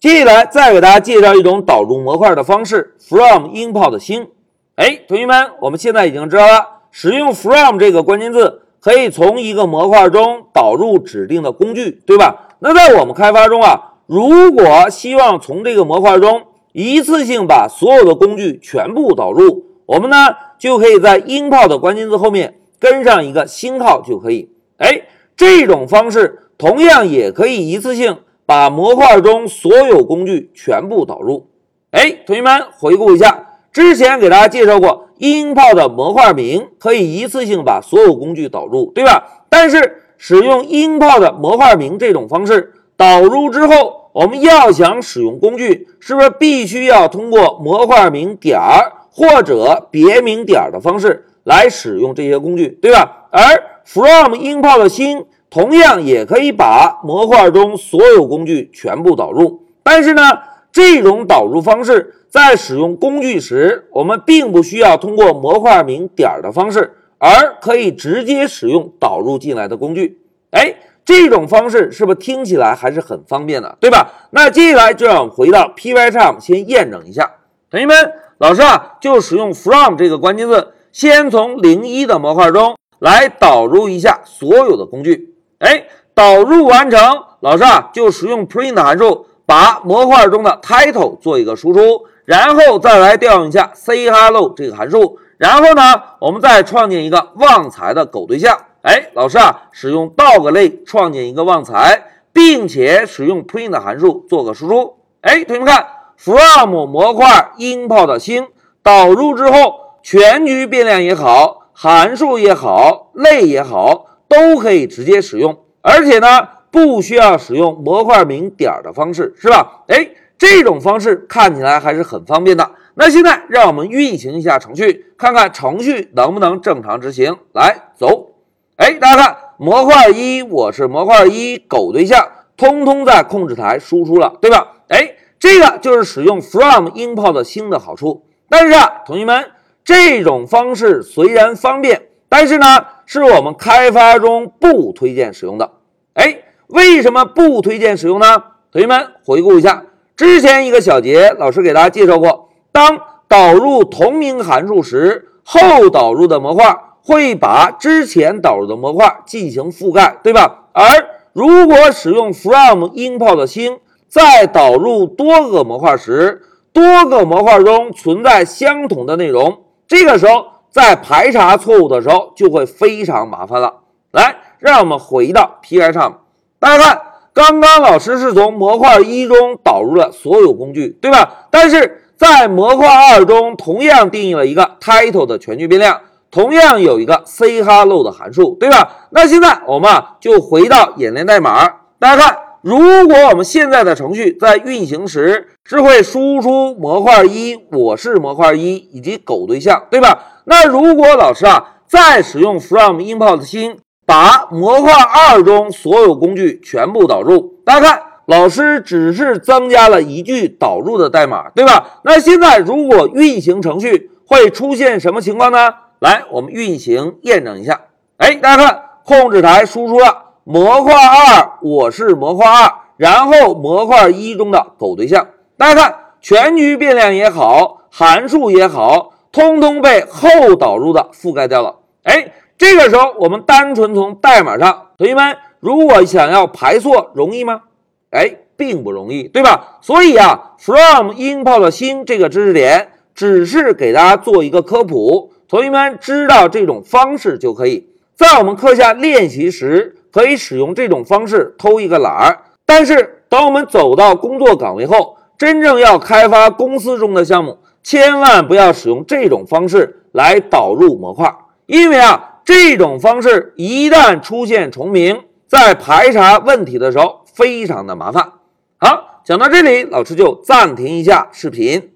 接下来再给大家介绍一种导入模块的方式，from import 星。哎，同学们，我们现在已经知道了，使用 from 这个关键字可以从一个模块中导入指定的工具，对吧？那在我们开发中啊，如果希望从这个模块中一次性把所有的工具全部导入，我们呢就可以在 import 关键字后面跟上一个星号就可以。哎，这种方式同样也可以一次性。把模块中所有工具全部导入。哎，同学们回顾一下，之前给大家介绍过，import 的模块名可以一次性把所有工具导入，对吧？但是使用 import 的模块名这种方式导入之后，我们要想使用工具，是不是必须要通过模块名点儿或者别名点儿的方式来使用这些工具，对吧？而 from import 新同样也可以把模块中所有工具全部导入，但是呢，这种导入方式在使用工具时，我们并不需要通过模块名点的方式，而可以直接使用导入进来的工具。哎，这种方式是不是听起来还是很方便的，对吧？那接下来就让我们回到 Pycharm 先验证一下。同学们，老师啊，就使用 from 这个关键字，先从零一的模块中来导入一下所有的工具。哎，导入完成，老师啊就使用 print 函数把模块中的 title 做一个输出，然后再来调用一下 say hello 这个函数，然后呢，我们再创建一个旺财的狗对象。哎，老师啊，使用 dog 类创建一个旺财，并且使用 print 函数做个输出。哎，同学们看，from 模块 import 星导入之后，全局变量也好，函数也好，类也好。都可以直接使用，而且呢，不需要使用模块名点的方式，是吧？哎，这种方式看起来还是很方便的。那现在让我们运行一下程序，看看程序能不能正常执行。来，走。哎，大家看，模块一，我是模块一狗对象，通通在控制台输出了，对吧？哎，这个就是使用 from import 新的好处。但是啊，同学们，这种方式虽然方便。但是呢，是我们开发中不推荐使用的。哎，为什么不推荐使用呢？同学们回顾一下之前一个小节，老师给大家介绍过，当导入同名函数时，后导入的模块会把之前导入的模块进行覆盖，对吧？而如果使用 from import 星再导入多个模块时，多个模块中存在相同的内容，这个时候。在排查错误的时候就会非常麻烦了。来，让我们回到 Pi 上，大家看，刚刚老师是从模块一中导入了所有工具，对吧？但是在模块二中同样定义了一个 title 的全局变量，同样有一个 say hello 的函数，对吧？那现在我们啊就回到演练代码，大家看。如果我们现在的程序在运行时是会输出模块一，我是模块一以及狗对象，对吧？那如果老师啊再使用 from import 星把模块二中所有工具全部导入，大家看，老师只是增加了一句导入的代码，对吧？那现在如果运行程序会出现什么情况呢？来，我们运行验证一下。哎，大家看，控制台输出了。模块二，我是模块二，然后模块一中的狗对象，大家看全局变量也好，函数也好，通通被后导入的覆盖掉了。哎，这个时候我们单纯从代码上，同学们如果想要排错，容易吗？哎，并不容易，对吧？所以啊，from import 新这个知识点只是给大家做一个科普，同学们知道这种方式就可以在我们课下练习时。可以使用这种方式偷一个懒儿，但是当我们走到工作岗位后，真正要开发公司中的项目，千万不要使用这种方式来导入模块，因为啊，这种方式一旦出现重名，在排查问题的时候非常的麻烦。好，讲到这里，老师就暂停一下视频。